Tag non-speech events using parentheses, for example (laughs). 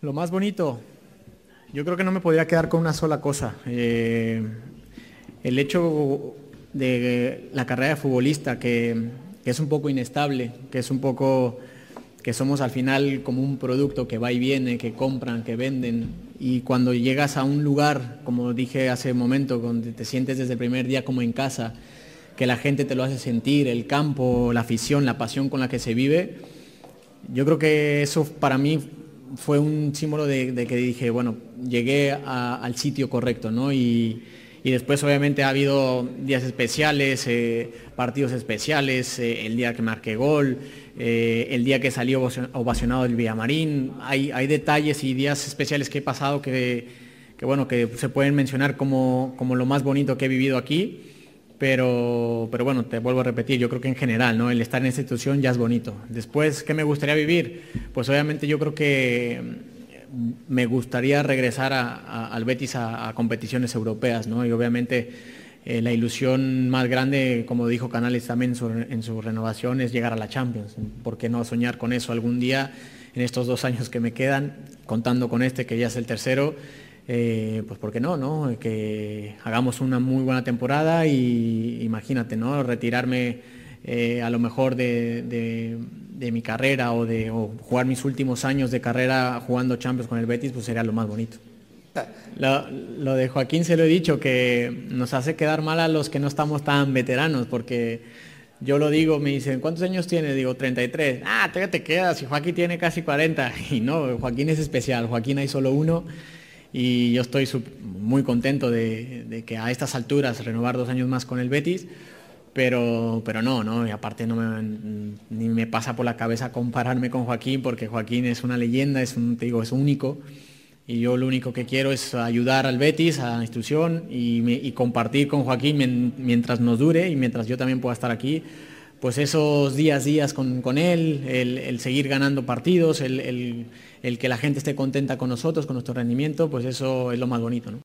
Lo más bonito, yo creo que no me podría quedar con una sola cosa. Eh, el hecho de la carrera de futbolista, que, es un poco inestable, que es un poco que somos al final como un producto que va y viene, que compran, que venden, y cuando llegas a un lugar, como dije hace un momento, donde te sientes desde el primer día como en casa, que la gente te lo hace sentir, el campo, la afición, la pasión con la que se vive, yo creo que eso para mí fue un símbolo de, que dije, bueno, llegué al sitio correcto, ¿no? Y, después obviamente ha habido días especiales, eh, partidos especiales, eh, el día que marqué gol, eh, el día que salió ovacionado el Villamarín. Hay, hay detalles y días especiales que he pasado que, bueno, que se pueden mencionar como, como lo más bonito que he vivido aquí. Pero, pero bueno, te vuelvo a repetir, yo creo que en general, ¿no? El estar en esta institución ya es bonito. Después, ¿qué me gustaría vivir? Pues obviamente yo creo que mm, me gustaría regresar al Betis a, competiciones europeas, ¿no? Y obviamente eh, la ilusión más grande, como dijo Canales también en su, renovación, es llegar a la Champions. ¿Por qué no soñar con eso algún día en estos dos años que me quedan, contando con este, que ya es el tercero? Eh, pues ¿por qué no, no? Que hagamos una muy buena temporada y imagínate, ¿no? Retirarme eh, a lo mejor de, mi carrera o de jugar mis últimos años de carrera jugando Champions con el Betis, pues sería lo más bonito. Lo, de Joaquín se lo he dicho, que nos hace quedar mal a los que no estamos tan veteranos, porque yo lo digo, me dicen, ¿cuántos años tiene? Digo, 33. Ah, te quedas, y Joaquín tiene casi 40. (laughs) Y no, Joaquín es especial, Joaquín hay solo uno y yo estoy muy contento de, que a estas alturas renovar dos años más con el Betis, pero, pero no, ¿no? Y aparte no ni me pasa por la cabeza compararme con Joaquín, porque Joaquín es una leyenda, es te digo, es único, y yo lo único que quiero es ayudar al Betis, a la institución, y, compartir con Joaquín mientras nos dure y mientras yo también pueda estar aquí, pues esos días, días con, él, el, seguir ganando partidos, el, el, que la gente esté contenta con nosotros, con nuestro rendimiento, pues eso es lo más bonito. ¿no?